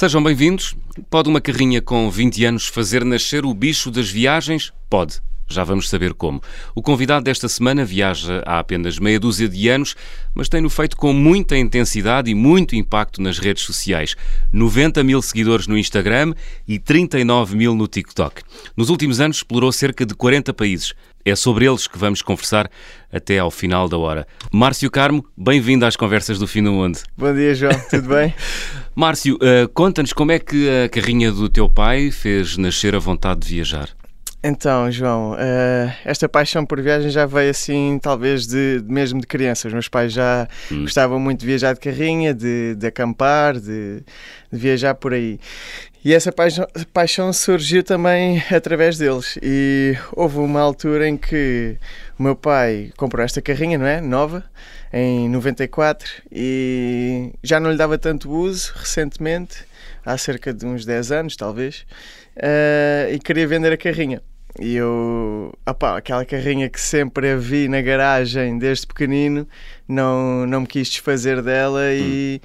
Sejam bem-vindos. Pode uma carrinha com 20 anos fazer nascer o bicho das viagens? Pode. Já vamos saber como. O convidado desta semana viaja há apenas meia dúzia de anos, mas tem-no feito com muita intensidade e muito impacto nas redes sociais. 90 mil seguidores no Instagram e 39 mil no TikTok. Nos últimos anos explorou cerca de 40 países. É sobre eles que vamos conversar até ao final da hora. Márcio Carmo, bem-vindo às conversas do Fim do Mundo. Bom dia, João. Tudo bem? Márcio, uh, conta-nos como é que a carrinha do teu pai fez nascer a vontade de viajar. Então, João, uh, esta paixão por viagem já veio assim, talvez de, mesmo de criança. Os meus pais já hum. gostavam muito de viajar de carrinha, de, de acampar, de, de, viajar por aí. E essa paixão, paixão, surgiu também através deles. E houve uma altura em que o meu pai comprou esta carrinha, não é? Nova, em 94, e já não lhe dava tanto uso recentemente, há cerca de uns 10 anos, talvez, uh, e queria vender a carrinha. E eu, opa, aquela carrinha que sempre a vi na garagem desde pequenino, não, não me quis desfazer dela hum. e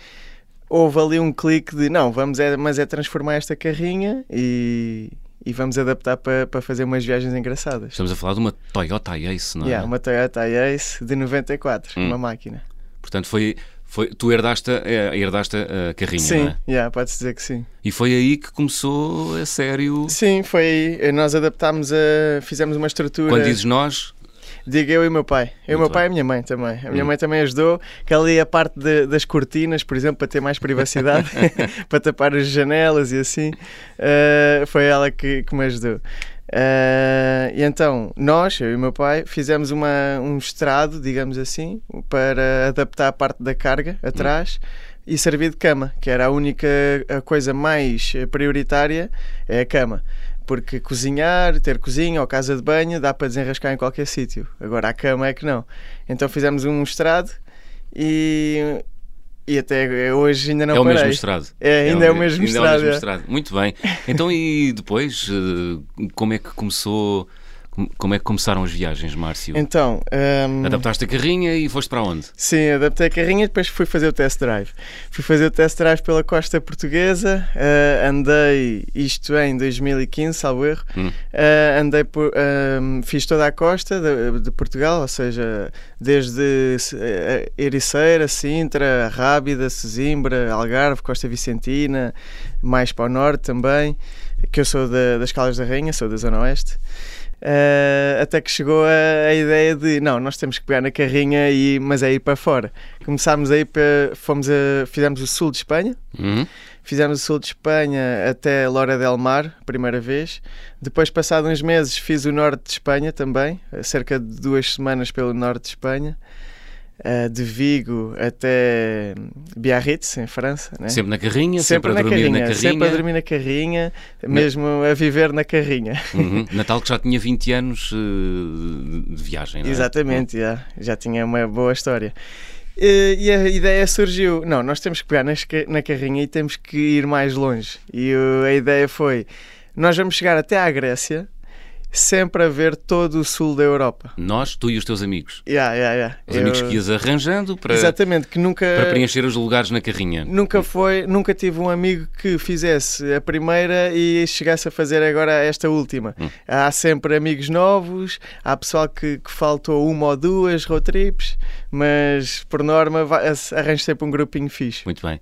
houve ali um clique de não, vamos é, mas é transformar esta carrinha e, e vamos adaptar para, para fazer umas viagens engraçadas. Estamos a falar de uma Toyota Ace, não é? Yeah, uma Toyota Ace de 94, hum. uma máquina. Portanto, foi foi, tu herdaste, eh, herdaste a carrinha, sim, não é? yeah, pode-se dizer que sim. E foi aí que começou a sério? Sim, foi aí. Nós adaptámos a... fizemos uma estrutura... Quando dizes nós... Digo eu e o meu pai. Eu, o meu pai e a minha mãe também. A minha hum. mãe também ajudou, que ali a parte de, das cortinas, por exemplo, para ter mais privacidade, para tapar as janelas e assim, uh, foi ela que, que me ajudou. Uh, e então, nós, eu e o meu pai, fizemos uma, um estrado, digamos assim, para adaptar a parte da carga atrás hum. e servir de cama, que era a única a coisa mais prioritária, é a cama. Porque cozinhar, ter cozinha ou casa de banho dá para desenrascar em qualquer sítio. Agora a cama é que não. Então fizemos um estrado e e até hoje ainda não É o parei. mesmo estrado. É, ainda é, é o mesmo estrado. É o mesmo estrado. Muito bem. Então, e depois, eh, como é que começou como é que começaram as viagens, Márcio? Então. Um... Adaptaste a carrinha e foste para onde? Sim, adaptei a carrinha e depois fui fazer o test drive. Fui fazer o test drive pela costa portuguesa, uh, andei, isto em 2015, salvo erro. Hum. Uh, andei por. Uh, fiz toda a costa de, de Portugal, ou seja, desde uh, Ericeira, Sintra, Rábida, Sesimbra, Algarve, Costa Vicentina, mais para o norte também, que eu sou da, das Caldas da Rainha, sou da Zona Oeste. Uh, até que chegou a, a, ideia de não, nós temos que pegar na carrinha e mas é ir para fora. Começámos a ir para, fomos a, fizemos o sul de Espanha, uhum. fizemos o sul de Espanha até Lora del Mar, primeira vez. Depois, passado uns meses, fiz o norte de Espanha também, cerca de duas semanas pelo norte de Espanha. Uh, de Vigo até Biarritz, em França. Né? Sempre na carrinha, sempre, sempre a dormir carrinha, na carrinha. Sempre a dormir na carrinha, mesmo a viver na carrinha. Uhum. Natal que já tinha 20 anos uh, de viagem, não é? Exatamente, uhum. já, já tinha uma boa história. Uh, e a ideia surgiu: não, nós temos que pegar nas, na carrinha e temos que ir mais longe. E a ideia foi: nós vamos chegar até à Grécia sempre a ver todo o sul da Europa. Nós, tu e os teus amigos. Yeah, yeah, yeah. Os Eu... amigos que ias arranjando para, Exatamente, que nunca, para preencher os lugares na carrinha. Nunca foi, nunca tive um amigo que fizesse a primeira e chegasse a fazer agora esta última. Hum. Há sempre amigos novos, há pessoal que, que faltou uma ou duas road trips, mas por norma arranjo sempre um grupinho fixe. Muito bem.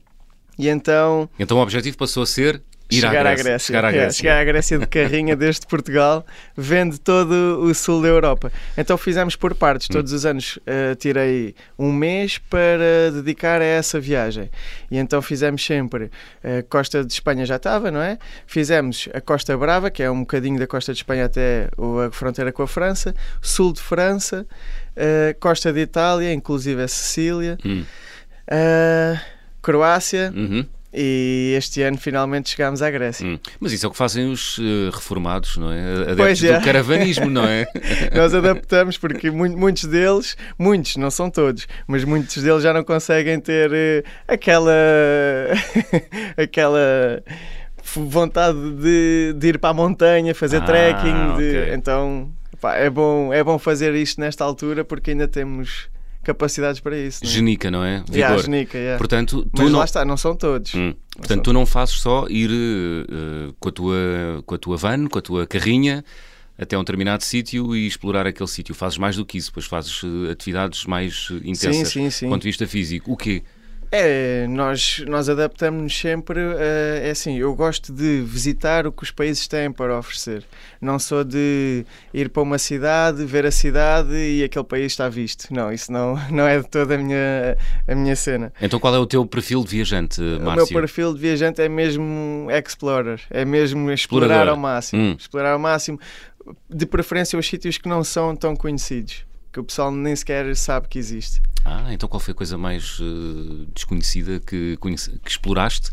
E então. Então o objetivo passou a ser Ir chegar à Grécia. Grécia. Chegar à Grécia. É, chegar à Grécia de carrinha desde Portugal, vende todo o sul da Europa. Então fizemos por partes. Todos os anos uh, tirei um mês para dedicar a essa viagem. E então fizemos sempre a uh, costa de Espanha já estava, não é? Fizemos a Costa Brava, que é um bocadinho da costa de Espanha até a fronteira com a França, sul de França, uh, costa de Itália, inclusive a Sicília, hum. uh, Croácia. Uhum e este ano finalmente chegámos à Grécia. Hum. Mas isso é o que fazem os uh, reformados, não é? Adeptos pois é. do caravanismo, não é? Nós adaptamos porque muitos deles, muitos, não são todos, mas muitos deles já não conseguem ter uh, aquela. aquela vontade de, de, ir para a montanha, fazer ah, trekking. De, okay. Então pá, é, bom, é bom fazer isto nesta altura porque ainda temos capacidades para isso. Não é? Genica, não é? Vigor. Yeah, genica, yeah. Portanto, tu Mas não... lá está, não são todos. Hum. Portanto, tu não fazes só ir uh, com, a tua, com a tua van, com a tua carrinha, até um determinado sítio e explorar aquele sítio. Fazes mais do que isso, depois fazes uh, atividades mais intensas sim, sim, sim. do ponto de vista físico. O quê? É, nós, nós adaptamos-nos sempre. Uh, é assim, eu gosto de visitar o que os países têm para oferecer. Não sou de ir para uma cidade, ver a cidade e aquele país está visto. Não, isso não, não é de toda a minha, a minha cena. Então qual é o teu perfil de viajante, Márcio? O meu perfil de viajante é mesmo explorer, é mesmo explorar Explorador. ao máximo. Hum. Explorar ao máximo, de preferência os sítios que não são tão conhecidos que o pessoal nem sequer sabe que existe. Ah, então qual foi a coisa mais uh, desconhecida que, que exploraste?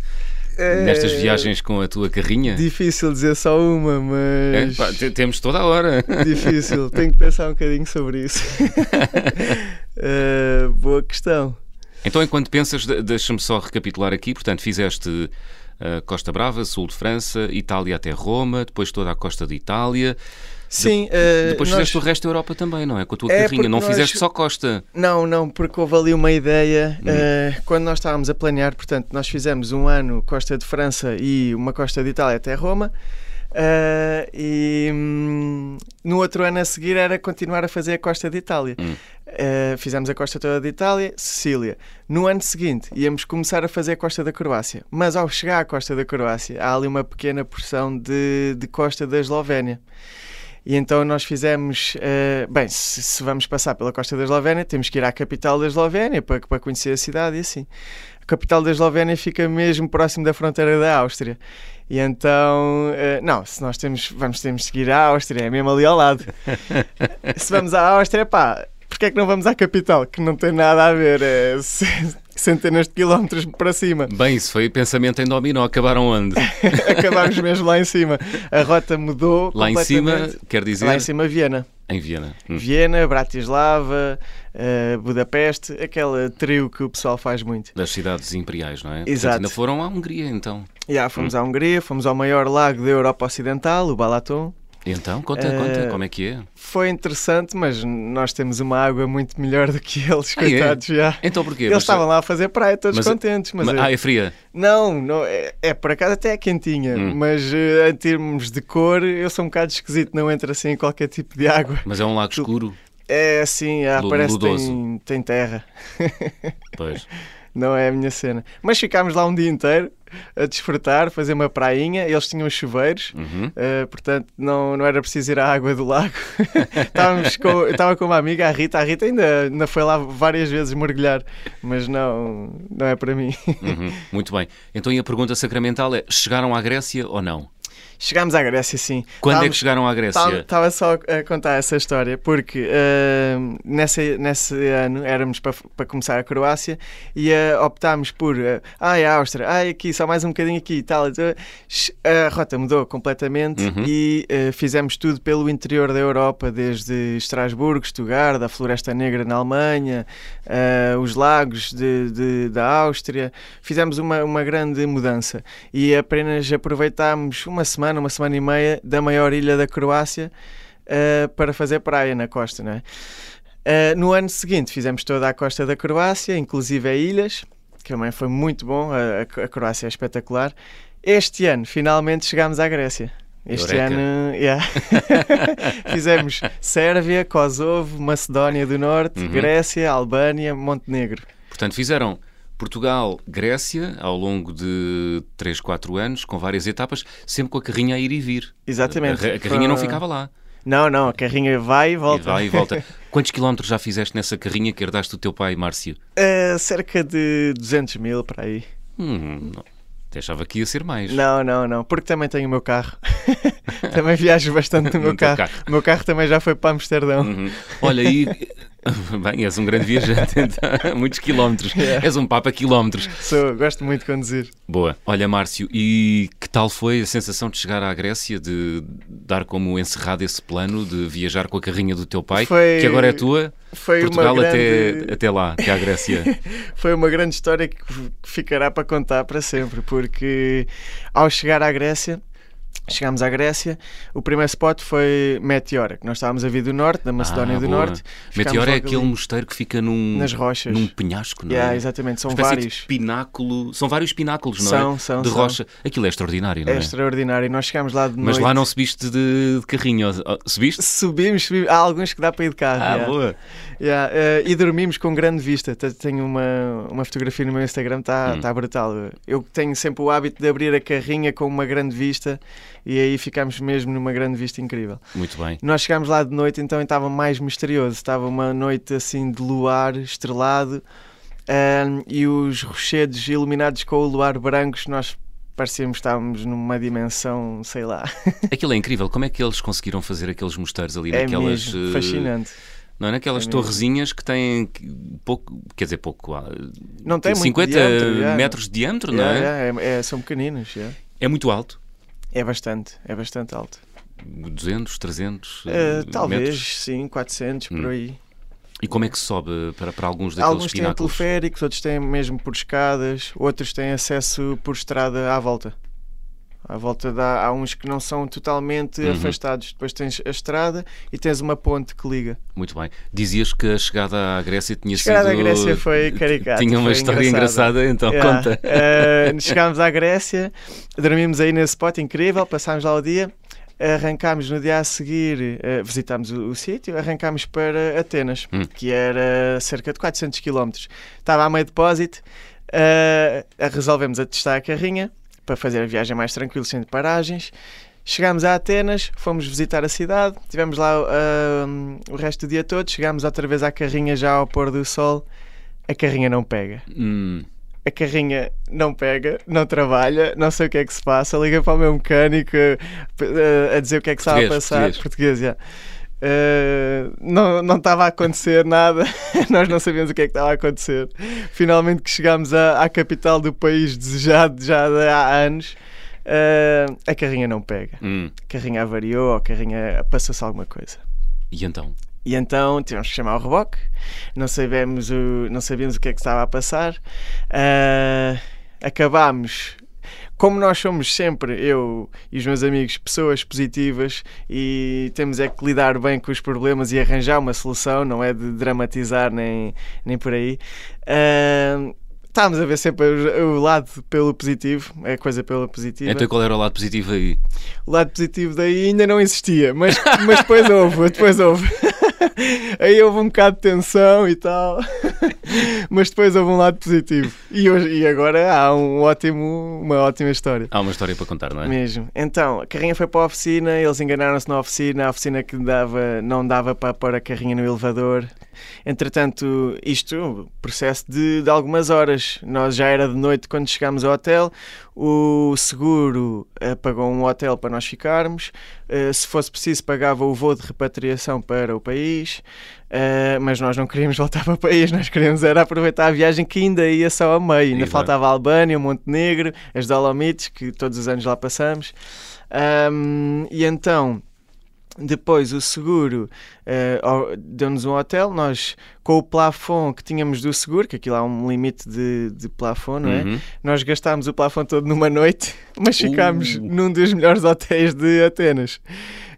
É... Nestas viagens com a tua carrinha? Difícil dizer só uma, mas. É, pá, temos toda a hora. Difícil, tenho que pensar um bocadinho sobre isso. uh, boa questão. Então, enquanto pensas, deixa-me só recapitular aqui. Portanto, fizeste uh, Costa Brava, sul de França, Itália até Roma, depois toda a costa de Itália. Sim, de, uh, depois nós... fizeste o resto da Europa também, não é? Com a tua é carrinha, não nós... fizeste só Costa. Não, não, porque houve ali uma ideia uhum. uh, quando nós estávamos a planear, portanto, nós fizemos um ano Costa de França e uma Costa de Itália até Roma. Uh, e hum, no outro ano a seguir era continuar a fazer a costa de Itália. Hum. Uh, fizemos a costa toda de Itália, Sicília. No ano seguinte íamos começar a fazer a costa da Croácia, mas ao chegar à costa da Croácia há ali uma pequena porção de, de costa da Eslovénia. E então nós fizemos, uh, bem, se, se, vamos passar pela costa da Eslovénia, temos que ir à capital da Eslovénia para, para conhecer a cidade e assim. A capital da Eslovénia fica mesmo próximo da fronteira da Áustria. E então, uh, não, se nós temos, vamos temos que seguir a Áustria, é mesmo ali ao lado. se vamos à Áustria, pá, porque é que não vamos à capital? Que não tem nada a ver. É, centenas de quilómetros para cima. Bem, isso foi pensamento em dominó. Acabaram onde? Acabámos mesmo lá em cima. A rota mudou. Lá em cima, quer dizer? Lá em cima, Viena. Em Viena. Hum. Viena, Bratislava, uh, Budapeste, aquele trio que o pessoal faz muito. Das cidades imperiais, não é? Exato. Portanto, ainda foram à Hungria, então. Já, yeah, fomos hum. à Hungria, fomos ao maior lago da Europa Ocidental, o Balaton. Então, conta, uh, conta, como é que é? Foi interessante, mas nós temos uma água muito melhor do que eles, ah, é? coitados, é? já. Então porquê? Eles mas, estavam lá a fazer praia todos mas, contentes. Mas, mas é, ah, é fria? Não, não é, é por acaso até é quentinha, hum. mas uh, em termos de cor, eu sou um bocado esquisito, não entra assim em qualquer tipo de água. Mas é um lago escuro? É assim, ah, parece que tem, tem terra. Pois. não é a minha cena. Mas ficámos lá um dia inteiro a desfrutar, fazer uma prainha. Eles tinham chuveiros, uhum. uh, portanto não, não era preciso ir à água do lago. Estávamos com, eu estava com uma amiga, a Rita. A Rita ainda, ainda foi lá várias vezes mergulhar, mas não, não é para mim. Uhum. Muito bem. Então e a pergunta sacramental é: chegaram à Grécia ou não? Chegámos à Grécia, sim. Quando Távamos, é que chegaram à Grécia? Estava só a contar essa história, porque uh, nesse, nesse ano éramos para, para começar a Croácia e uh, optámos por uh, ai, a Áustria, ai, aqui, só mais um bocadinho aqui e tal. Então, a rota mudou completamente uhum. e uh, fizemos tudo pelo interior da Europa, desde Estrasburgo, Stuttgart, a Floresta Negra na Alemanha, os lagos de, de, da Áustria. Fizemos uma, uma grande mudança e apenas aproveitámos uma semana uma semana e meia, da maior ilha da Croácia uh, para fazer praia na costa. Não é? Uh, no ano seguinte fizemos toda a costa da Croácia, inclusive a ilhas, que também foi muito bom, a, a Croácia é espetacular. Este ano finalmente chegámos à Grécia. Este Eureka. ano yeah. fizemos Sérvia, Kosovo, Macedónia do Norte, uhum. Grécia, Albânia, Montenegro. Portanto, fizeram Portugal, Grécia, ao longo de 3, 4 anos, com várias etapas, sempre com a carrinha a ir e vir. Exatamente. A, a carrinha não ficava lá. Não, não, a carrinha vai e volta. E vai e volta. Quantos quilómetros já fizeste nessa carrinha que herdaste do teu pai, Márcio? Uh, cerca de 200 mil, para aí. Hum, não. Achava que ia ser mais. Não, não, não, porque também tenho o meu carro. também viajo bastante no meu carro. carro. O meu carro também já foi para Amsterdão. Uhum. Olha, e Bem, és um grande viajante, então, muitos quilómetros. Yeah. És um papa quilómetros. Sou, gosto muito de conduzir. Boa. Olha, Márcio, e que tal foi a sensação de chegar à Grécia, de dar como encerrado esse plano de viajar com a carrinha do teu pai, foi, que agora é tua? Foi Portugal uma grande... até, até lá, até à Grécia. foi uma grande história que ficará para contar para sempre, porque ao chegar à Grécia Chegámos à Grécia, o primeiro spot foi Meteora, que nós estávamos a vir do norte, da Macedónia Ah, do boa. Norte. Meteora é aquele ali. mosteiro que fica num, Nas rochas. num penhasco, não Yeah, é? exatamente, são vários. pináculo. São vários pináculos, não São, é? são, de são. rocha. Aquilo é extraordinário, não É é? extraordinário. Nós chegámos lá de Mas noite. lá não subiste de, de carrinho. Subiste? Subimos, subimos. Há alguns que dá para ir de carro. Ah, yeah. boa. Yeah, eh, e dormimos com grande vista. Te- Tenho uma, uma fotografia no meu Instagram, está Hum. tá brutal. Eu tenho sempre o hábito de abrir a carrinha com uma grande vista e aí ficámos mesmo numa grande vista incrível. Muito bem. Nós chegámos lá de noite, então estava mais misterioso. Estava uma noite assim de luar estrelado ahm, e os rochedos iluminados com o luar brancos. Nós parecíamos que estávamos numa dimensão, sei lá. Aquilo é incrível. Como é que eles conseguiram fazer aqueles mosteiros ali É naquelas. mesmo eh, fascinante. Não é? Naquelas É torrezinhas que têm pouco. Quer dizer, pouco. ah, Não tem muito 50 diâmetro, metros de diâmetro, não é? yeah, é- é- são pequeninos. yeah. É muito alto. É bastante, é bastante alto. 200, 300 Uh, talvez, metros. sim, 400 Hum. por aí. E como é que se sobe para, para alguns daqueles Alguns têm pináculos? teleféricos, outros têm mesmo por escadas, outros têm acesso por estrada à volta. À volta dá, há uns que não são totalmente Uhum. afastados. Depois tens a estrada e tens uma ponte que liga. Muito bem. Dizias que a chegada à Grécia tinha A chegada sido. à Grécia foi caricata. Tinha uma história engraçada, então Yeah. conta. Uh, chegámos à Grécia, dormimos aí nesse spot incrível, passámos lá o dia, arrancámos no dia a seguir, uh, visitámos o, o sítio, arrancámos para Atenas, Hum. que era cerca de 400 km. Estava a meio depósito, uh, resolvemos atestar a carrinha para fazer a viagem mais tranquila, sem paragens. Chegámos a Atenas, fomos visitar a cidade, tivemos lá uh, o resto do dia todo, chegámos outra vez à carrinha já ao pôr do sol, a carrinha não pega Hum, a carrinha não pega, não trabalha, não sei o que é que se passa, liga para o meu mecânico eh, a dizer o que é que estava a passar. português. Português, já. Eh, não, não estava a acontecer nada, nós não sabíamos o que é que estava a acontecer. Finalmente que chegámos à, à capital do país desejado já há anos, eh, a carrinha não pega. hum. A carrinha avariou, ou a carrinha passou-se alguma coisa. E então? E então tivemos que chamar o reboque, não sabemos o, não sabíamos o que é que estava a passar. Ah, acabámos, como nós somos sempre, eu e os meus amigos, pessoas positivas e temos é que lidar bem com os problemas e arranjar uma solução, não é de dramatizar nem, nem por aí. Ah, Estávamos a ver sempre o, o lado pelo positivo, é coisa pela positiva. Então qual era o lado positivo aí? O lado positivo daí ainda não existia, mas, mas depois houve, depois houve. Aí houve um bocado de tensão e tal, mas depois houve um lado positivo. E, hoje, e agora há um ótimo, uma ótima história. Há uma história para contar, não é? Mesmo. Então, a carrinha foi para a oficina, eles enganaram-se na oficina, a oficina que dava, não dava para pôr a carrinha no elevador. Entretanto, isto, processo de, de algumas horas. Nós já era de noite quando chegámos ao hotel, o seguro eh, pagou um hotel para nós ficarmos, eh, se fosse preciso pagava o voo de repatriação para o país, eh, mas nós não queríamos voltar para o país, nós queríamos era aproveitar a viagem que ainda ia só a meio, ainda Exato. faltava a Albânia, o Montenegro, as Dolomites, que todos os anos lá passamos. E então, depois o seguro ao- deu-nos um hotel, nós com o plafond que tínhamos do seguro, que aquilo há um limite de, de plafond, não é? Uhum. Nós gastámos o plafond todo numa noite, mas ficámos Uh. num dos melhores hotéis de Atenas.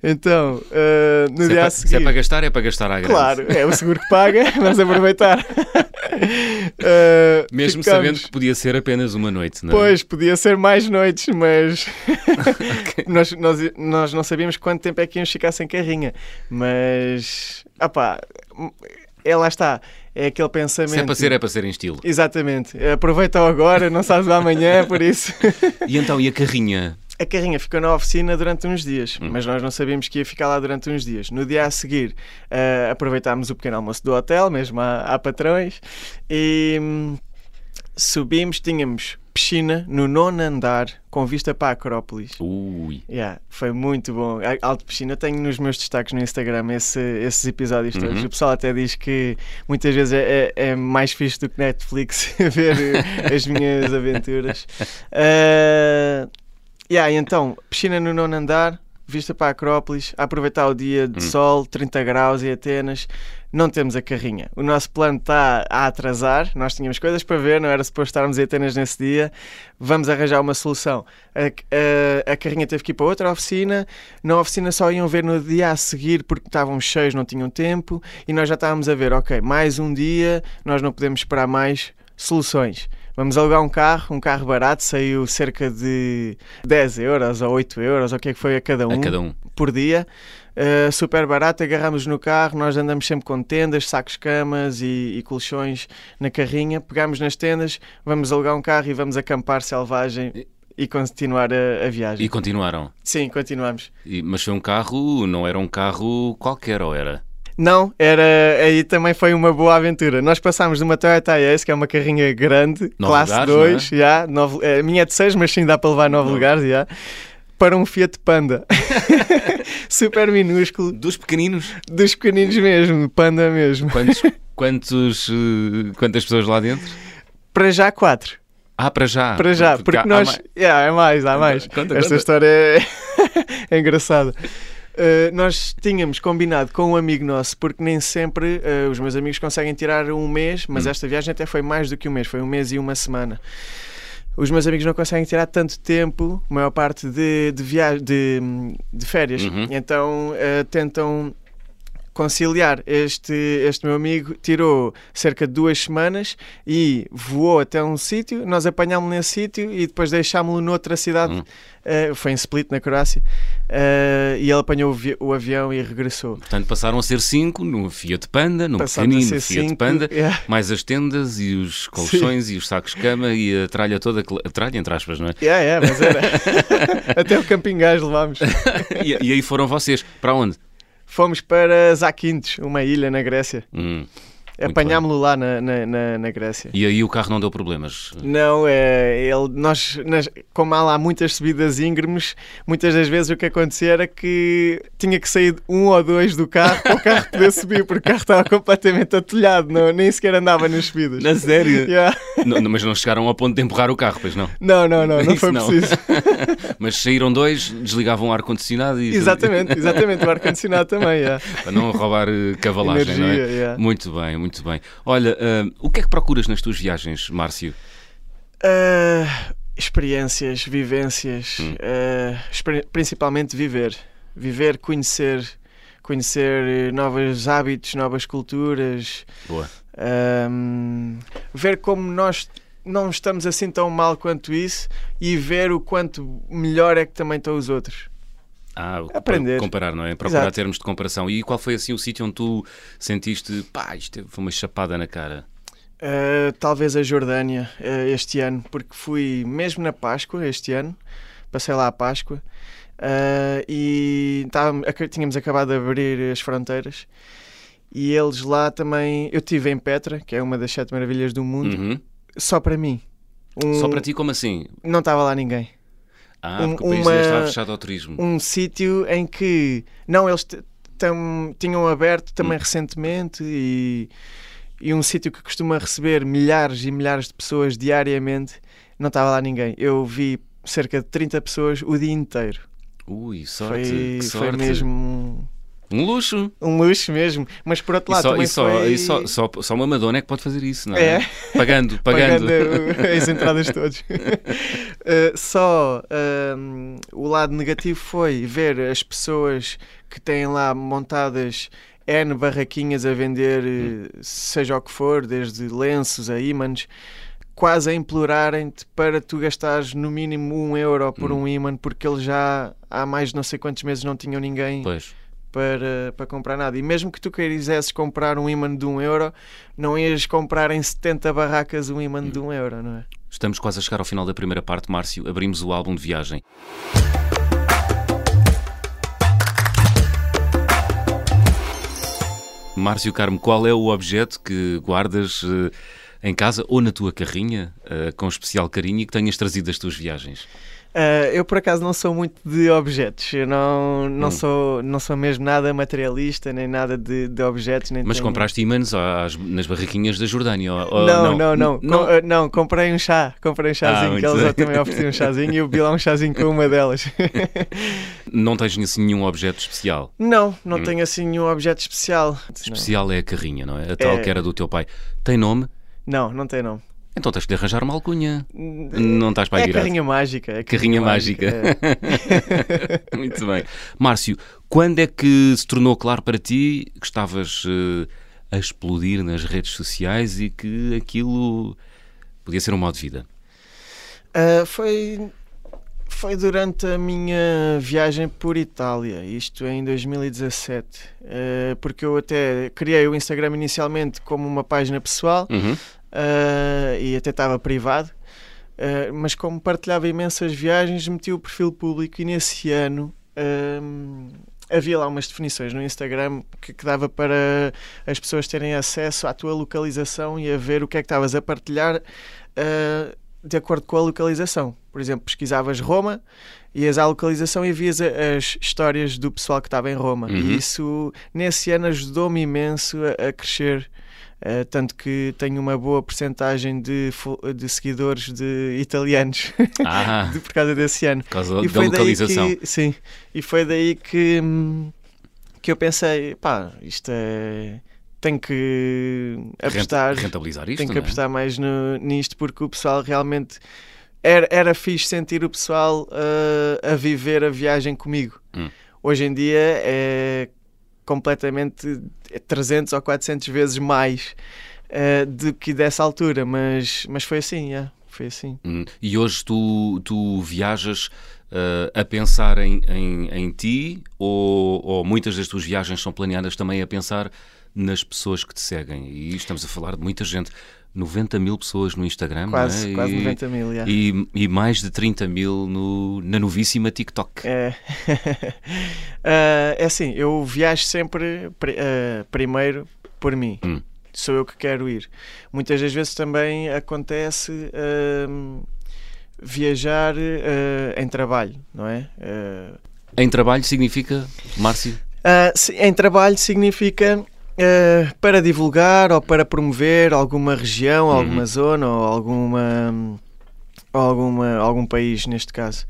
Então, eh, no Se, é dia para, a se seguir. é para gastar, é para gastar à grande. Claro, é o seguro que paga, vamos aproveitar. Eh, Mesmo ficámos- sabendo que podia ser apenas uma noite, não é? Pois, podia ser mais noites, mas nós, nós, nós não sabíamos quanto tempo é que íamos ficar sem carrinha. Mas, opá, é lá está, é aquele pensamento. Se é para ser, é para ser em estilo. Exatamente, aproveita-o agora, não sabes o amanhã, por isso. E então, e a carrinha? A carrinha ficou na oficina durante uns dias, Hum. mas nós não sabíamos que ia ficar lá durante uns dias. No dia a seguir, eh, aproveitámos o pequeno almoço do hotel, mesmo há, há patrões, e hum, subimos, tínhamos piscina no nono andar, com vista para a Acrópolis. Ui. Yeah, foi muito bom. A- Alto piscina, eu tenho nos meus destaques no Instagram esse- esses episódios todos. Uhum. O pessoal até diz que muitas vezes é, é- é mais fixe do que Netflix ver eh, as minhas aventuras. Uh, yeah, então, piscina no nono andar, vista para a Acrópolis, aproveitar o dia de hum. sol, 30 graus e Atenas. Não temos a carrinha. O nosso plano está a atrasar. Nós tínhamos coisas para ver, não era suposto estarmos em Atenas nesse dia. Vamos arranjar uma solução. A, a, a, carrinha teve que ir para outra oficina. Na oficina só iam ver no dia a seguir porque estavam cheios, não tinham tempo. E nós já estávamos a ver, ok, mais um dia, nós não podemos esperar mais soluções. Vamos alugar um carro, um carro barato, saiu cerca de 10 euros ou 8 euros, ou o que é que foi a cada um, a cada um. por dia. Uh, super barato, agarramos no carro, nós andamos sempre com tendas, sacos, camas e, e colchões na carrinha, pegamos nas tendas, vamos alugar um carro e vamos acampar selvagem e continuar a, a, viagem. E continuaram? Sim, continuamos. E, mas foi um carro, não era um carro qualquer, ou era? Não, era aí também foi uma boa aventura. Nós passámos de uma Toyota Ace, que é uma carrinha grande, nove classe lugares, 2, é? já, nove, a minha é de 6, mas sim dá para levar 9 lugares, já, para um Fiat Panda. Super minúsculo. Dos pequeninos? Dos pequeninos mesmo, Panda mesmo. Quantos, quantos, uh, quantas pessoas lá dentro? Para já, quatro. Ah, para já? Para já, porque, porque nós. Mais. Yeah, é mais, há mais. Conta, Esta conta. história é, é engraçada. Uh, nós tínhamos combinado com um amigo nosso, porque nem sempre uh, os meus amigos conseguem tirar um mês, mas hum. esta viagem até foi mais do que um mês, foi um mês e uma semana. Os meus amigos não conseguem tirar tanto tempo, maior parte de, de, viagem, de, de férias, uhum. então uh, tentam conciliar. Este, este meu amigo tirou cerca de duas semanas e voou até um sítio, nós apanhámos-lo nesse sítio e depois deixámos-lo noutra cidade, hum. uh, foi em Split, na Croácia, uh, e ele apanhou o, o, avião e regressou. Portanto, passaram a ser cinco no Fiat Panda, no passaram pequenino Fiat cinco, Panda, yeah. mais as tendas e os colchões Sim. e os sacos de cama e a tralha toda, a tralha entre aspas, não é? Yeah, yeah, mas era. até o camping gás levámos. e, e aí foram vocês, para onde? Fomos para Zakynthos, uma ilha na Grécia. Hum. Apanhámo-lo lá na, na, na, na, Grécia. E aí o carro não deu problemas? Não, é, ele, nós, nós, como há lá muitas subidas íngremes, muitas das vezes o que acontecia era que tinha que sair um ou dois do carro para o carro poder subir, porque o carro estava completamente atolhado, não, nem sequer andava nas subidas. Na sério? Yeah. Não, mas não chegaram ao ponto de empurrar o carro, pois não? Não, não, não, não foi não. preciso. mas saíram dois, desligavam o ar-condicionado e... Exatamente, exatamente, o ar-condicionado também, yeah. Para não roubar eh, cavalagem, Energia, não é? Yeah. Muito bem, muito muito bem. Olha, uh, o que é que procuras nas tuas viagens, Márcio? Uh, experiências, vivências, hum. uh, principalmente viver. Viver, conhecer, conhecer novos hábitos, novas culturas. Boa. ver como nós não estamos assim tão mal quanto isso e ver o quanto melhor é que também estão os outros. Ah, aprender. Comparar, não é? Procurar Exato. termos de comparação. E qual foi assim o sítio onde tu sentiste, pá, isto foi uma chapada na cara? Uh, talvez a Jordânia uh, este ano, porque fui mesmo na Páscoa este ano, passei lá a Páscoa uh, e tava, tínhamos acabado de abrir as fronteiras e eles lá também. Eu estive em Petra, que é uma das sete maravilhas do mundo, uhum. só para mim. Um... Só para ti, como assim? Não estava lá ninguém. Ah, um, porque o país uma, estava fechado ao turismo. Um sítio em que, não, eles tam, tinham aberto também hum. recentemente e, e um sítio que costuma receber milhares e milhares de pessoas diariamente, não estava lá ninguém. Eu vi cerca de 30 pessoas o dia inteiro. Ui, sorte, foi, sorte. foi mesmo um luxo. Um luxo mesmo. Mas por outro lado, e só, também e só, foi... e só, só, só uma Madonna é que pode fazer isso, não é? é. Pagando, pagando. pagando as entradas todas. uh, só uh, o lado negativo foi ver as pessoas que têm lá montadas N barraquinhas a vender, hum. seja o que for, desde lenços a ímãs quase a implorarem-te para tu gastares no mínimo um euro por hum. um imã, porque eles já há mais de não sei quantos meses não tinham ninguém pois para, para comprar nada. E mesmo que tu quisesses comprar um imã de um euro, não ias comprar em 70 barracas um imã de um euro, não é? Estamos quase a chegar ao final da primeira parte, Márcio. Abrimos o álbum de viagem. Márcio Carmo, qual é o objeto que guardas uh, em casa ou na tua carrinha, uh, com especial carinho e que tenhas trazido das tuas viagens? Uh, eu por acaso não sou muito de objetos, eu não, não, hum. sou, não sou mesmo nada materialista, nem nada de, de objetos. Nem Mas tenho... compraste ímãs nas barraquinhas da Jordânia? Ou, não, não, não, não, não. Com, não, comprei um chá, comprei um chazinho, ah, que eles também ofereciam um chazinho e eu vi lá um chazinho com uma delas. não tens assim nenhum objeto especial? Não, não hum. tenho assim nenhum objeto especial. Especial não. é a carrinha, não é? A tal é... que era do teu pai. Tem nome? Não, não tem nome. Então tens de arranjar uma alcunha. Não estás para aí é virado. Carrinha mágica. É carrinha, carrinha mágica. mágica. É. Muito bem. Márcio, quando é que se tornou claro para ti que estavas uh, a explodir nas redes sociais e que aquilo podia ser um modo de vida? Uh, foi, foi durante a minha viagem por Itália, isto em 2017, uh, ah, porque eu até criei o Instagram inicialmente como uma página pessoal. Uhum uh, e até estava privado. Uh, mas como partilhava imensas viagens, meti o perfil público e nesse ano havia lá umas definições no Instagram que, que, dava para as pessoas terem acesso à tua localização e a ver o que é que estavas a partilhar uh, de acordo com a localização. Por exemplo, pesquisavas Roma, ias à localização e vias as histórias do pessoal que estava em Roma. Uhum. E isso, nesse ano, ajudou-me imenso a, a crescer Uh, tanto que tenho uma boa percentagem de, de seguidores de italianos ah, de, por causa desse ano. Por causa e da localização. Que, sim, e foi daí que, que eu pensei, pá, isto é. Tenho que apostar. Rentabilizar isto. Tenho que é? apostar mais no, nisto porque o pessoal realmente. Era, era fixe sentir o pessoal uh, a viver a viagem comigo. Hum. Hoje em dia é completamente 300 ou 400 vezes mais uh, do que dessa altura, mas, mas foi assim, yeah, foi assim. Hum. E hoje tu, tu viajas uh, a pensar em, em, em ti ou, ou, muitas das tuas viagens são planeadas também a pensar nas pessoas que te seguem? E estamos a falar de muita gente. 90 mil pessoas no Instagram, quase, é? quase 90 mil, yeah. e, e, mais de 30 mil no, na novíssima TikTok. É, uh, é assim, eu viajo sempre uh, primeiro por mim. Hum. Sou eu que quero ir. Muitas das vezes também acontece uh, viajar em trabalho, não é? Em trabalho significa, Márcio? em trabalho significa Uh, para divulgar ou para promover alguma região, uhum. alguma zona ou alguma, alguma, algum país, neste caso.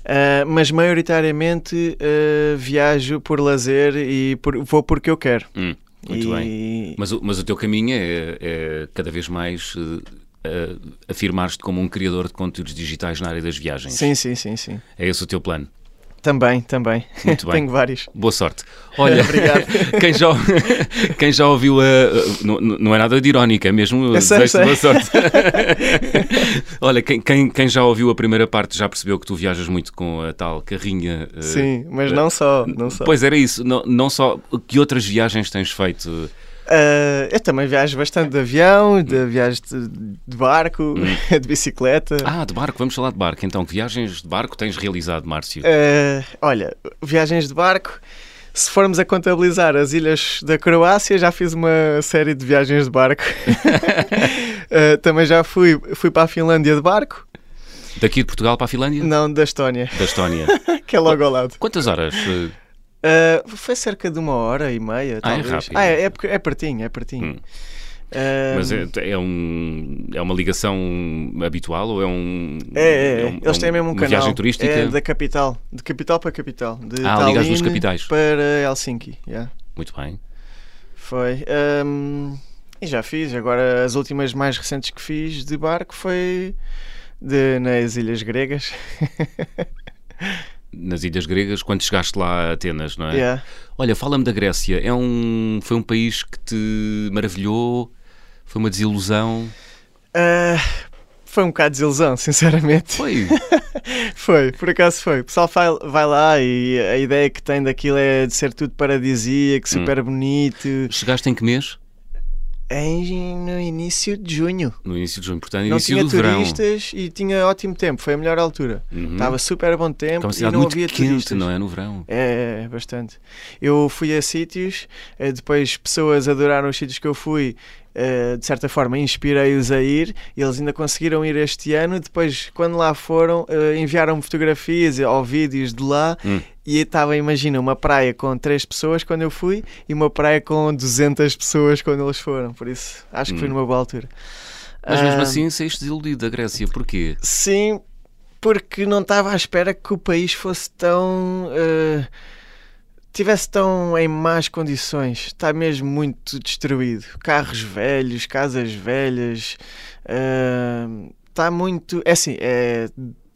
Uh, mas maioritariamente uh, viajo por lazer e por, vou porque eu quero. Hum, muito e... bem. Mas, mas o teu caminho é, é cada vez mais afirmar-te como um criador de conteúdos digitais na área das viagens. Sim, sim, sim, sim. É esse o teu plano? Também, também. Muito bem. Tenho vários. Boa sorte. Olha, Obrigado. Quem, já, quem já ouviu a. Não, não é nada de irónica, é mesmo. sei, sei. Boa sorte. Olha, quem, quem, quem, já ouviu a primeira parte já percebeu que tu viajas muito com a tal carrinha. Sim, mas não só. Não só. Pois era isso. Não, não só. Que outras viagens tens feito? Uh, eu também viajo bastante de avião, de viagens de, de, barco, hum. de bicicleta. Ah, de barco, vamos falar de barco. Então, que viagens de barco tens realizado, Márcio? Uh, olha, viagens de barco. Se formos a contabilizar as ilhas da Croácia, já fiz uma série de viagens de barco. uh, também já fui, fui para a Finlândia de barco. Daqui de Portugal para a Finlândia? Não, da Estónia. Da Estónia. que é logo ao lado. Quantas horas? Uh, foi cerca de uma hora e meia, ah, é talvez. é rápido. Ah, é, é, é pertinho, é pertinho. Hum. Uh, Mas é, é, um, é uma ligação habitual ou é um. É, é, é. Um, eles têm mesmo um canal. viagem turística? É da capital, de capital para capital. De ah, ligas nos capitais. Para Helsinki, yeah. Muito bem. Foi. Um, e já fiz, agora as últimas mais recentes que fiz de barco foi de, nas Ilhas Gregas. nas ilhas gregas quando chegaste lá a Atenas, não é? Yeah. Olha, fala-me da Grécia. É um, foi um país que te maravilhou? Foi uma desilusão? Uh, foi um bocado de desilusão, sinceramente. Foi? foi, por acaso foi. O pessoal vai, vai, lá e a ideia que tem daquilo é de ser tudo paradisíaco, hum. super hum. bonito. Chegaste em que mês? Em, no início de junho. No início de junho, portanto, não início do verão. Tinha turistas e tinha ótimo tempo, foi a melhor altura. Uhum. Estava super bom tempo e não muito havia quente, turistas. não é? No verão. É, é, bastante. Eu fui a sítios, eh, depois pessoas adoraram os sítios que eu fui uh, de certa forma, inspirei-os a ir e eles ainda conseguiram ir este ano. Depois, quando lá foram, uh, enviaram-me fotografias ou vídeos de lá hum. e estava, imagina, uma praia com três pessoas quando eu fui e uma praia com 200 pessoas quando eles foram. Por isso, acho que hum. foi numa boa altura. Mas mesmo uh, assim saíste desiludido da Grécia, porquê? Sim, porque não estava à espera que o país fosse tão. Tivesse tão em más condições. Está mesmo muito destruído. Carros velhos, casas velhas. Uh, está muito. É assim, é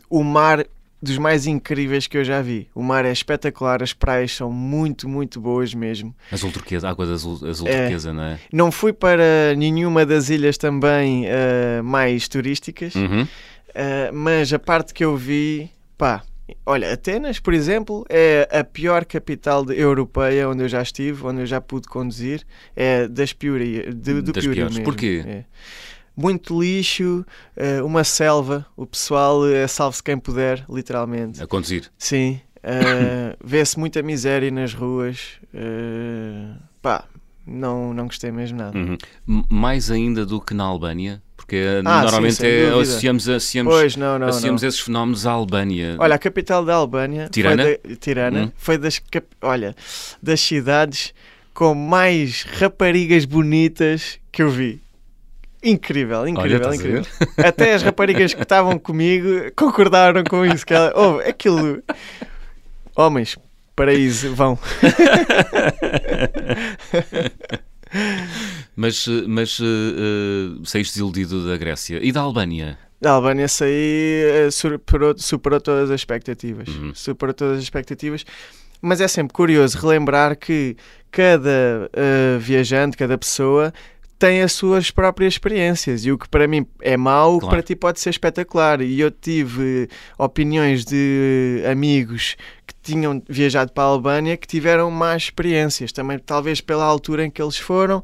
o mar dos mais incríveis que eu já vi. O mar é espetacular, as praias são muito, muito boas mesmo. Azul turquesa, água azul, azul é, turquesa, não é? Não fui para nenhuma das ilhas também uh, mais turísticas, uhum. uh, mas a parte que eu vi, pá, Olha, Atenas, por exemplo, é a pior capital europeia onde eu já estive, onde eu já pude conduzir. É das piorias, do, do das pior piores. mesmo. Porquê? É muito lixo, uh, uma selva. O pessoal é salve-se quem puder, literalmente. A conduzir? Sim. Uh, Vê-se muita miséria nas ruas. Uh, pá, não, não gostei mesmo nada. Uhum. Mais ainda do que na Albânia? Porque ah, normalmente sim, é, associamos, associamos, pois, não, não, associamos não. esses fenómenos à Albânia. Olha, a capital da Albânia, Tirana, foi, da, Tirana, hum. foi das, olha, das cidades com mais raparigas bonitas que eu vi. Incrível, incrível, Olha, incrível. Até as raparigas que estavam comigo concordaram com isso. Que ela, oh, aquilo. Homens, paraíso, vão. mas mas uh, saíste desiludido da Grécia. E da Albânia? Da Albânia saí, uh, superou, superou todas as expectativas. Uhum. Superou todas as expectativas. Mas é sempre curioso relembrar que cada uh, viajante, cada pessoa tem as suas próprias experiências e o que para mim é mau, claro. para ti pode ser espetacular. E eu tive opiniões de amigos tinham viajado para a Albânia que tiveram más experiências, também talvez pela altura em que eles foram.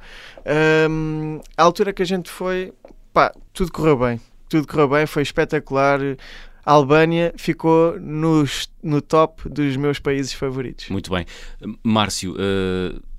Um, a altura que a gente foi, pá, tudo correu bem. Tudo correu bem, foi espetacular. A Albânia ficou nos, no top dos meus países favoritos. Muito bem. Márcio, uh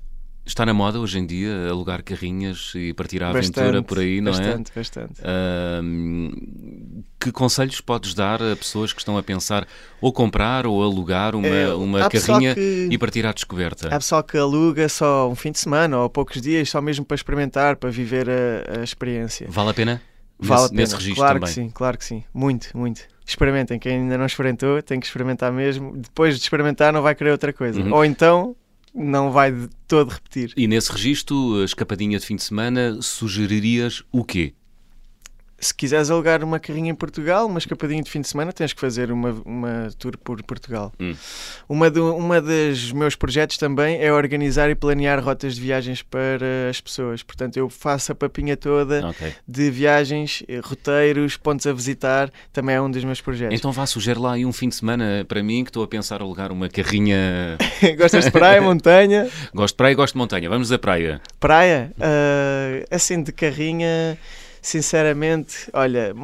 Está na moda hoje em dia alugar carrinhas e partir à bastante, aventura por aí, não bastante, é? Bastante, bastante. Uh, que conselhos podes dar a pessoas que estão a pensar ou comprar ou alugar uma, é, uma carrinha que, e partir à descoberta? Há pessoal que aluga só um fim de semana ou poucos dias, só mesmo para experimentar, para viver a, a experiência. Vale a pena? Vale nesse, a pena, claro também. que sim, claro que sim, muito, muito. Experimentem, quem ainda não experimentou tem que experimentar mesmo. Depois de experimentar, não vai querer outra coisa. Uhum. Ou então não vai de todo repetir. E nesse registro, escapadinha de fim de semana, sugeririas o quê? Se quiseres alugar uma carrinha em Portugal, uma escapadinha de fim de semana, tens que fazer uma, uma tour por Portugal. Hum. Uma, do, uma dos meus projetos também é organizar e planear rotas de viagens para as pessoas. Portanto, eu faço a papinha toda okay. de viagens, eh, roteiros, pontos a visitar, também é um dos meus projetos. Então vá, sugere lá aí um fim de semana para mim, que estou a pensar alugar uma carrinha... Gostas de praia, montanha? Gosto de praia e gosto de montanha. Vamos à praia. Praia? Uh, assim, de carrinha sinceramente, olha,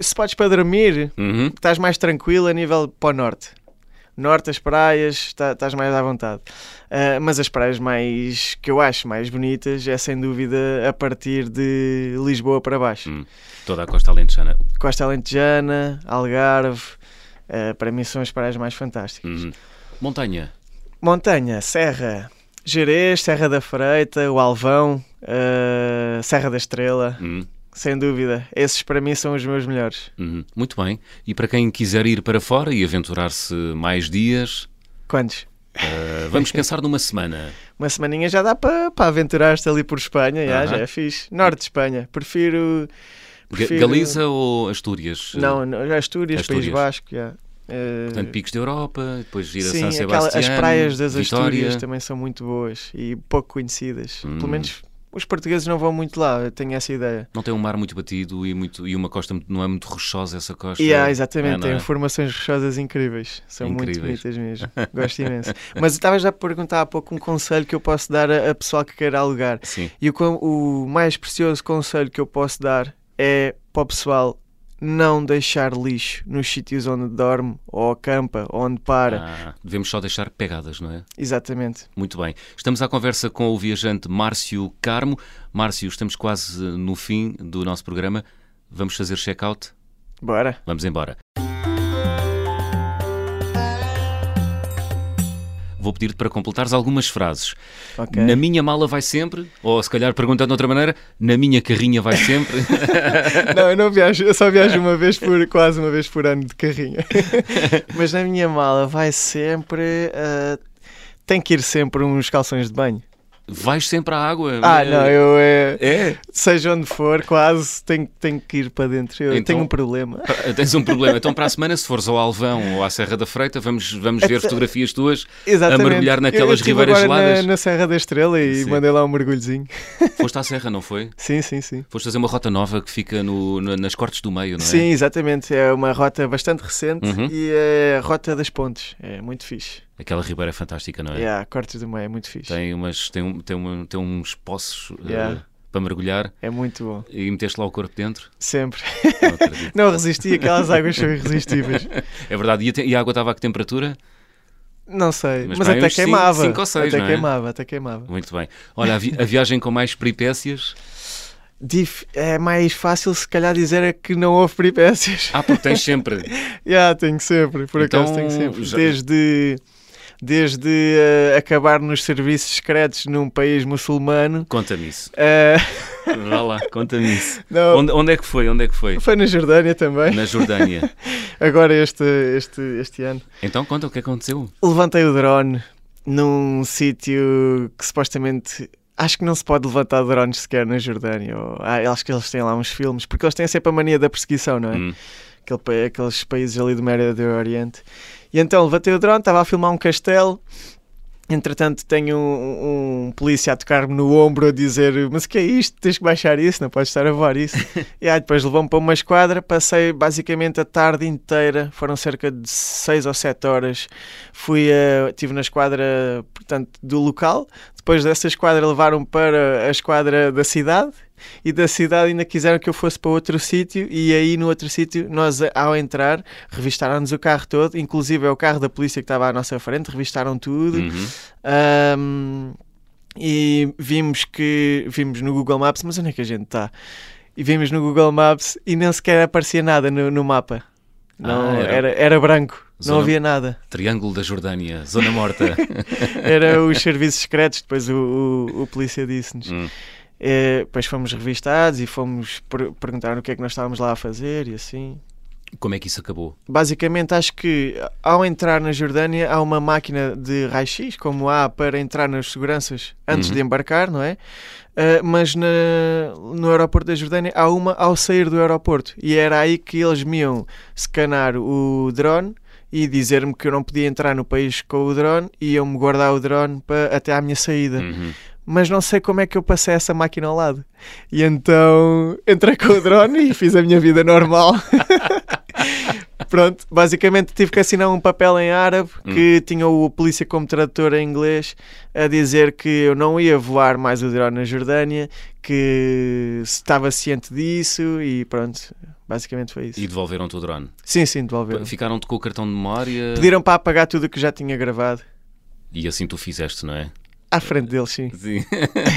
se podes para dormir, uhum. estás mais tranquilo a nível para o norte. Norte, as praias, tá, estás mais à vontade. Uh, mas as praias mais que eu acho mais bonitas é sem dúvida a partir de Lisboa para baixo. Hum. Toda a Costa Alentejana. Costa Alentejana, Algarve, uh, para mim são as praias mais fantásticas. Uhum. Montanha. Montanha, Serra, Jerez, Serra da Freita, o Alvão, uh, Serra da Estrela. Uhum. Sem dúvida, esses para mim são os meus melhores. Uhum. Muito bem. E para quem quiser ir para fora e aventurar-se mais dias? Quantos? Uh, vamos pensar numa semana. Uma semaninha já dá para, para aventurar-te ali por Espanha, já, já é fixe. Norte de Espanha, prefiro. prefiro... Galiza ou Astúrias? Não, não Astúrias, Astúrias, País Basco, já. Uh... Portanto, picos da Europa, depois ir a São Sebastião. As praias das Vitória. Astúrias também são muito boas e pouco conhecidas. Hum. Pelo menos os portugueses não vão muito lá, eu tenho essa ideia. Não tem um mar muito batido e, muito, e uma costa não é muito rochosa essa costa? Yeah, exatamente, é, tem é? formações rochosas incríveis, são incríveis. muito bonitas mesmo, gosto imenso. Mas estava já a perguntar há pouco um conselho que eu posso dar a, a pessoal que queira alugar. Sim. E o, o mais precioso conselho que eu posso dar é para o pessoal não deixar lixo nos sítios onde dorme, ou acampa, ou onde para. Ah, devemos só deixar pegadas, não é? Exatamente. Muito bem. Estamos à conversa com o viajante Márcio Carmo. Márcio, estamos quase no fim do nosso programa. Vamos fazer check-out? Bora. Vamos embora. Vou pedir-te para completares algumas frases. Ok. Na minha mala vai sempre, ou se calhar perguntando de outra maneira, na minha carrinha vai sempre. Não, eu não viajo, eu só viajo uma vez por, quase uma vez por ano de carrinha. Mas na minha mala vai sempre. ah, tem que ir sempre uns calções de banho. Vais sempre à água. Ah, não, eu é. É? Seja onde for, quase tenho, tenho que ir para dentro. Eu Então- tenho um problema. Ah, Tens um problema. Então, para a semana, se fores ao Alvão ou à Serra da Freita, vamos, vamos ver fotografias tuas. Exatamente. mergulhar Eu- naquelas eu estive ribeiras geladas. Na, na Serra da Estrela e Sim. mandei lá um mergulhozinho. Foste à Serra, não foi? Sim, sim, sim. Foste fazer uma rota nova que fica no- na- nas cortes do meio, não é? Sim, exatamente. É uma rota bastante recente Uhum. e é a Rota das Pontes. É muito fixe. Aquela ribeira é fantástica, não é? Yeah, Cortes do Meio é muito fixe. Tem, umas, tem, um- tem, uma- tem uns poços eh, Yeah. para mergulhar É muito bom. e meteste lá o corpo dentro. Sempre. Não. Não resisti, aquelas águas são irresistíveis. É verdade. E a, te- e a água estava a que temperatura? Não sei, Mas mas, até cinco- queimava. cinco ou seis, até é? queimava, até queimava. Muito bem. Olha, a, vi- a viagem com mais peripécias. É mais fácil se calhar dizer é que não houve peripécias. Ah, porque tens sempre. Já, tenho sempre, por Então, acaso tenho sempre. já- Desde, desde eh, acabar nos serviços secretos num país muçulmano. Conta-me isso. eh, Vá lá, conta-me isso. não, Onde, onde é que foi? Onde é que foi? Foi na Jordânia também, Na Jordânia. agora este, este, este ano. Então conta o que aconteceu. Levantei o drone num sítio que supostamente. Acho que não se pode levantar drones sequer na Jordânia. Ou, ah, acho que eles têm lá uns filmes, porque eles têm sempre a mania da perseguição, não é? Hum. Aquele, aqueles países ali do Médio Oriente. E então levantei o drone, estava a filmar um castelo. Entretanto, tenho um, um polícia a tocar-me no ombro a dizer: Mas o que é isto? Tens que baixar isso, não podes estar a voar isso. e aí depois levou-me para uma esquadra. Passei basicamente a tarde inteira, foram cerca de 6 ou 7 horas. Fui a, estive na esquadra portanto, do local. Depois dessa esquadra, levaram para a esquadra da cidade e da cidade ainda quiseram que eu fosse para outro sítio e aí no outro sítio nós ao entrar revistaram-nos o carro todo, inclusive é o carro da polícia que estava à nossa frente, revistaram tudo Uhum. Ahm, e vimos que vimos no Google Maps, mas onde é que a gente está? E vimos no Google Maps e nem sequer aparecia nada no, no mapa. Não, Ah, era- era... Era, branco, Zona- não havia nada. Triângulo da Jordânia, Zona Morta. Era os serviços secretos, depois o, o, o polícia disse-nos. Hum. Eh, depois fomos revistados e fomos per perguntar o que é que nós estávamos lá a fazer e assim. Como é que isso acabou? Basicamente, acho que ao entrar na Jordânia há uma máquina de raio-x, como há para entrar nas seguranças antes Uhum. de embarcar, não é? Uh, mas na- no aeroporto da Jordânia há uma ao sair do aeroporto e era aí que eles me iam scanar o drone e dizer-me que eu não podia entrar no país com o drone e iam-me guardar o drone para, até à minha saída Uhum. Mas não sei como é que eu passei essa máquina ao lado. E então entrei com o drone e fiz a minha vida normal. Pronto, basicamente tive que assinar um papel em árabe que tinha o polícia como tradutor em inglês a dizer que eu não ia voar mais o drone na Jordânia, que estava ciente disso e pronto, basicamente foi isso. E devolveram-te o drone. Sim, sim, devolveram. Ficaram-te com o cartão de memória Pediram para apagar tudo o que já tinha gravado. e assim tu fizeste, não é? À frente deles, sim. Sim.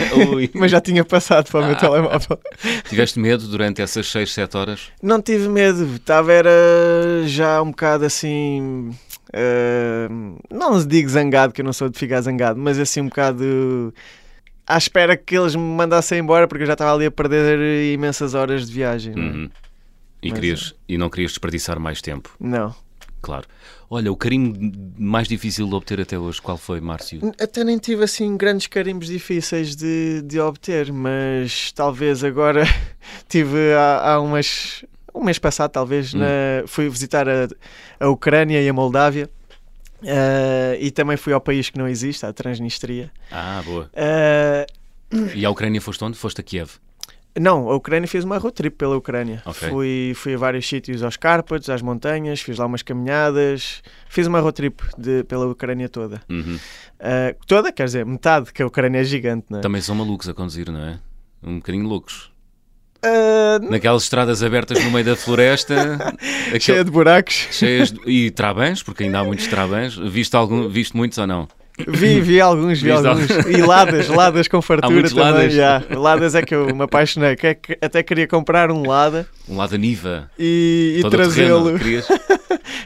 Mas já tinha passado para o meu telemóvel. Tiveste medo durante essas 6, 7 horas? Não tive medo, estava era já um bocado assim. eh, não digo zangado, que eu não sou de ficar zangado, mas assim um bocado à espera que eles me mandassem embora porque eu já estava ali a perder imensas horas de viagem. não é? Uhum. E, Mas querias, e não querias desperdiçar mais tempo, Não. claro. Olha, o carinho mais difícil de obter até hoje, qual foi, Márcio? Até nem tive assim grandes carimbos difíceis de, de obter, mas talvez agora tive há, há umas. Um mês passado, talvez, Hum. na- fui visitar a, a Ucrânia e a Moldávia. eh, e também fui ao país que não existe, a Transnistria. Ah, boa. Eh, E a Ucrânia foste onde? Foste a Kiev. Não, a Ucrânia fez uma road trip pela Ucrânia. Ok. Fui, fui a vários sítios, aos Cárpatos, às montanhas, fiz lá umas caminhadas. Fiz uma road trip de, pela Ucrânia toda. Uhum. Eh, toda, quer dizer, metade, que a Ucrânia é gigante, não é? Também são malucos a conduzir, não é? Um bocadinho loucos. Uh, Naquelas estradas abertas no meio da floresta, aquele- cheia de buracos. cheias de... e trabãs, porque ainda há muitos trabãs. Viste, algum... Viste muitos ou não? Vi, vi alguns, vi Viste alguns. E ladas, ladas com fartura também. ladas? já. Ladas é que eu me apaixonei. que é que até queria comprar um lada Um lado da Niva, e, e trazê-lo.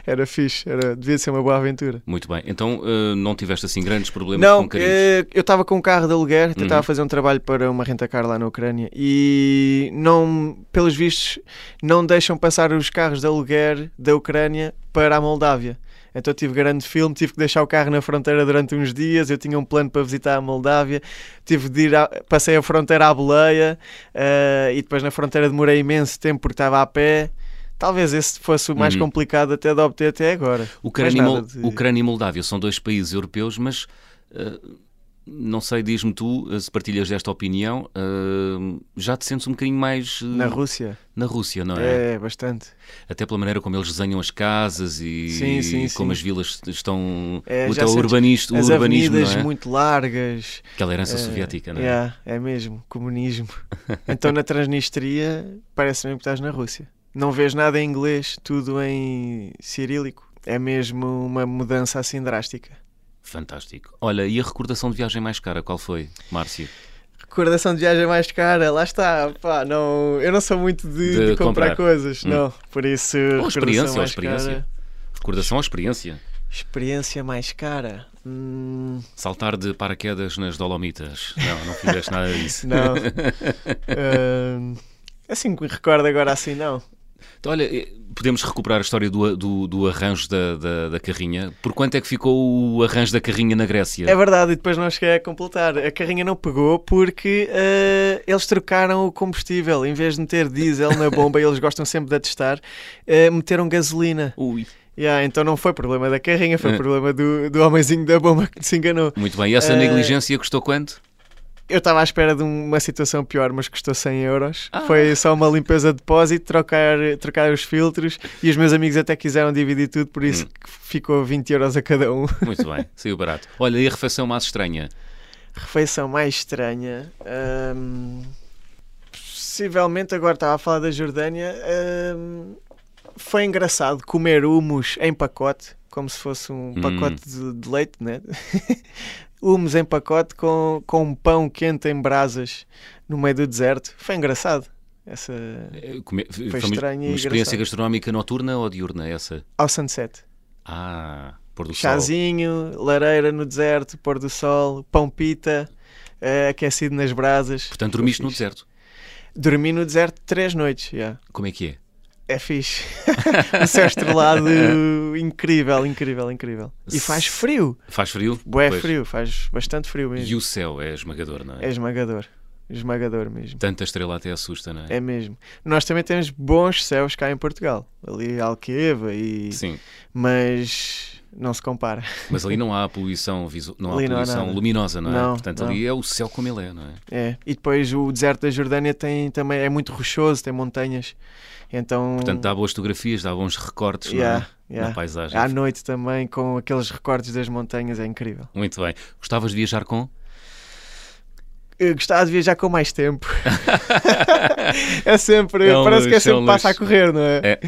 Era fixe, era, devia ser uma boa aventura. Muito bem. Então eh, não tiveste assim grandes problemas Não, com carinhos? eh, eu estava com um carro de aluguer, Uhum. estava a fazer um trabalho para uma rentacar lá na Ucrânia e não, pelos vistos, não deixam passar os carros de aluguer da Ucrânia para a Moldávia. Então tive grande filme, tive que deixar o carro na fronteira durante uns dias. Eu tinha um plano para visitar a Moldávia, tive de ir, a- passei a fronteira à boleia eh, e depois na fronteira demorei imenso tempo porque estava a pé. Talvez esse fosse o mais Uhum. complicado até de obter até agora. Ucrânia, e de- Ucrânia e Moldávia são dois países europeus, mas eh, não sei, diz-me tu, eh, se partilhas desta opinião, eh, já te sentes um bocadinho mais eh, Na Rússia, na Rússia, não é? é bastante. Até pela maneira como eles desenham as casas e Sim, sim, como sim. as vilas estão. É, o já teu sentes urbanista, o As urbanismo, avenidas é? muito largas. Aquela herança eh, soviética, não é? yeah, é mesmo, comunismo. então na Transnistria parece mesmo que estás na Rússia. Não vês nada em inglês, tudo em cirílico. É mesmo uma mudança assim drástica. Fantástico. Olha, e a recordação de viagem mais cara, qual foi, Márcio? Recordação de viagem mais cara, lá está. Pá, não, eu não sou muito de, De de comprar, comprar. coisas, Hum. não. Por isso, Ou experiência, ou experiência. cara. Recordação ou experiência? Experiência mais cara. Hum, Saltar de paraquedas nas Dolomitas. Não, não fizeste nada disso. não. Hum, assim que me recordo agora assim, não. Então, olha, eh, podemos recuperar a história do, do, do arranjo da, da, da carrinha. Por quanto é que ficou o arranjo da carrinha na Grécia? É verdade, e depois não cheguei a completar. A carrinha não pegou porque eh, eles trocaram o combustível. Em vez de meter diesel na bomba, e eles gostam sempre de atestar, eh, meteram gasolina. Ui, Yeah, então não foi problema da carrinha, foi É. problema do, do homenzinho da bomba que se enganou. muito bem. E essa Eh, negligência custou quanto? Eu estava à espera de uma situação pior, mas custou 100 euros. Ah. Foi só uma limpeza de depósito, trocar, trocar os filtros e os meus amigos até quiseram dividir tudo, por isso Hum. ficou 20 euros a cada um. Muito bem, saiu barato. Olha, e a refeição mais estranha? Refeição mais estranha. hum, possivelmente, agora estava a falar da Jordânia. hum, foi engraçado comer humus em pacote, como se fosse um Hum. pacote de, de leite, né? humus em pacote com, com um pão quente em brasas no meio do deserto. Foi engraçado. Essa Eh, come- Foi uma, estranho e uma experiência engraçado. gastronómica noturna ou diurna essa? ao sunset. Ah, pôr do sol. Chazinho, lareira no deserto, pôr do sol, pão pita, eh, aquecido nas brasas. Portanto, Foi dormiste no deserto. Dormi no deserto três noites, já. Como é que é? É fixe. o céu estrelado, incrível, incrível, incrível. E faz frio. Faz frio? Bué Pois. frio, faz bastante frio mesmo. E o céu é esmagador, não é? É esmagador. Esmagador mesmo. Tanta estrela até assusta, não é? É mesmo. Nós também temos bons céus cá em Portugal. Ali Alqueva e... Sim, Mas não se compara. mas ali não há poluição, visu... não há Ali não há poluição nada. luminosa, não é? Não, Portanto, não. ali é o céu como ele é, não é? É. E depois o deserto da Jordânia tem também... É muito rochoso, tem montanhas. Então... Portanto, dá boas fotografias, dá bons recortes é? yeah, yeah. na paisagem. À noite também, com aqueles recortes das montanhas, é incrível. Muito bem. Gostavas de viajar com? Eu gostava de viajar com mais tempo. é sempre, É um parece que é luxo, é um sempre passa a luxo. correr, não é? É.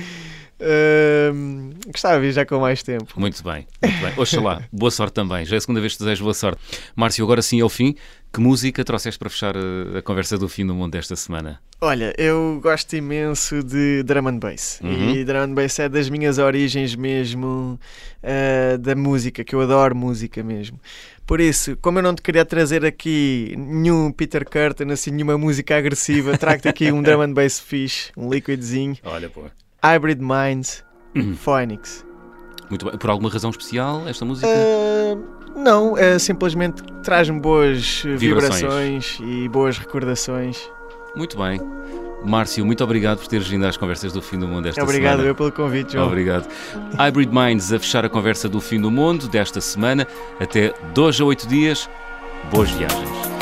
Ahm, gostava de viajar com mais tempo. Muito bem, muito bem. Oxalá, boa sorte também. Já é a segunda vez que desejo boa sorte. Márcio, agora sim é o fim. Que música trouxeste para fechar eh, a conversa do fim do mundo desta semana? Olha, eu gosto imenso de drum and bass. Uhum. E drum and bass é das minhas origens mesmo ah, da música, que eu adoro música mesmo. Por isso, como eu não te queria trazer aqui nenhum Peter Curtin, assim, nenhuma música agressiva, trago-te aqui um drum and bass fixe, um liquidzinho. Olha, pô. Hybrid Minds, Uhum. Phoenix. Muito bem. Por alguma razão especial, esta música? Ah, não, é simplesmente traz-me boas Vibrações. vibrações e boas recordações. Muito bem. Márcio, muito obrigado por teres vindo às conversas do fim do mundo esta Obrigado semana. eu pelo convite, João. Obrigado. Hybrid Minds a fechar a conversa do fim do mundo desta semana. Até dois a oito dias. Boas viagens.